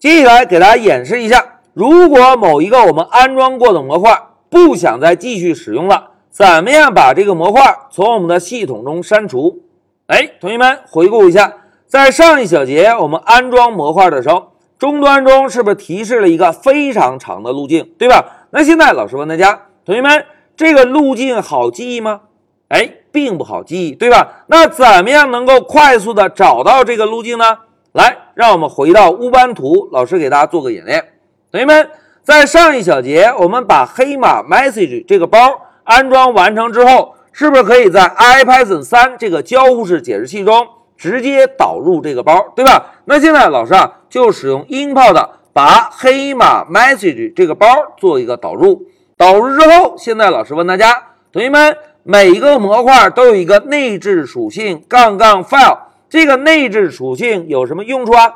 接下来给大家演示一下，如果某一个我们安装过的模块不想再继续使用了，怎么样把这个模块从我们的系统中删除？哎，同学们回顾一下，在上一小节我们安装模块的时候，终端中是不是提示了一个非常长的路径，对吧？那现在老师问大家，同学们，这个路径好记忆吗？哎，并不好记忆，对吧？那怎么样能够快速的找到这个路径呢？来，让我们回到乌班图，老师给大家做个演练。同学们，在上一小节，我们把黑马 message 这个包安装完成之后，是不是可以在 IPython 三这个交互式解释器中直接导入这个包，对吧？那现在老师啊，就使用 import 把黑马 message 这个包做一个导入。导入之后，现在老师问大家，同学们。每一个模块都有一个内置属性杠杠 file，这个内置属性有什么用处啊？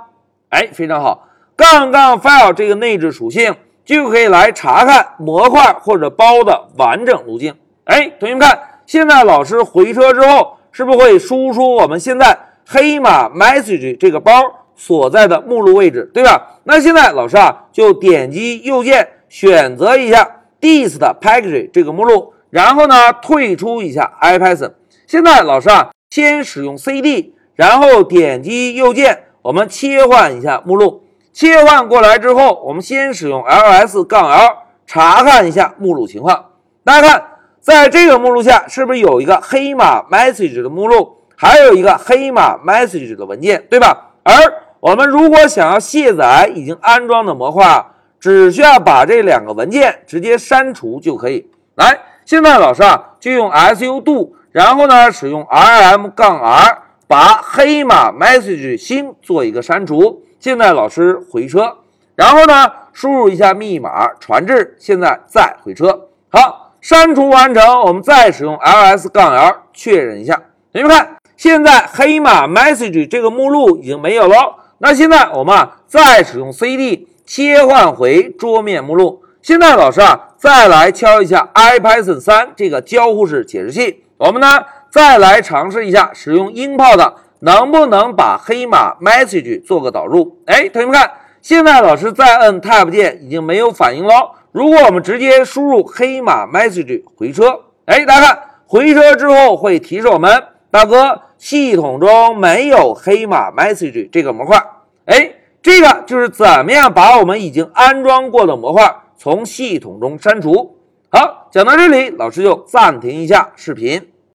哎，非常好，杠杠 file 这个内置属性就可以来查看模块或者包的完整路径。哎，同学们看，现在老师回车之后，是不是会输出我们现在黑马 message 这个包所在的目录位置，对吧？那现在老师啊，就点击右键选择一下 dist package 这个目录。然后呢，退出一下 IPython。现在老师啊，先使用 CD，然后点击右键，我们切换一下目录。切换过来之后，我们先使用 ls 杠 l 查看一下目录情况。大家看，在这个目录下，是不是有一个黑马 message 的目录，还有一个黑马 message 的文件，对吧？而我们如果想要卸载已经安装的模块，只需要把这两个文件直接删除就可以。来。现在老师啊，就用 sudo，然后呢，使用 rm 杠 r 把黑马 message 星做一个删除。现在老师回车，然后呢，输入一下密码传至，现在再回车。好，删除完成，我们再使用 ls 杠 l 确认一下。同学们看，现在黑马 message 这个目录已经没有了。那现在我们啊，再使用 cd 切换回桌面目录。现在老师啊，再来敲一下 IPython 三这个交互式解释器，我们呢再来尝试一下使用 import 能不能把黑马 message 做个导入？哎，同学们看，现在老师再摁 Tab 键已经没有反应了。如果我们直接输入黑马 message 回车，哎，大家看回车之后会提示我们，大哥，系统中没有黑马 message 这个模块。哎，这个就是怎么样把我们已经安装过的模块。从系统中删除。好，讲到这里，老师就暂停一下视频。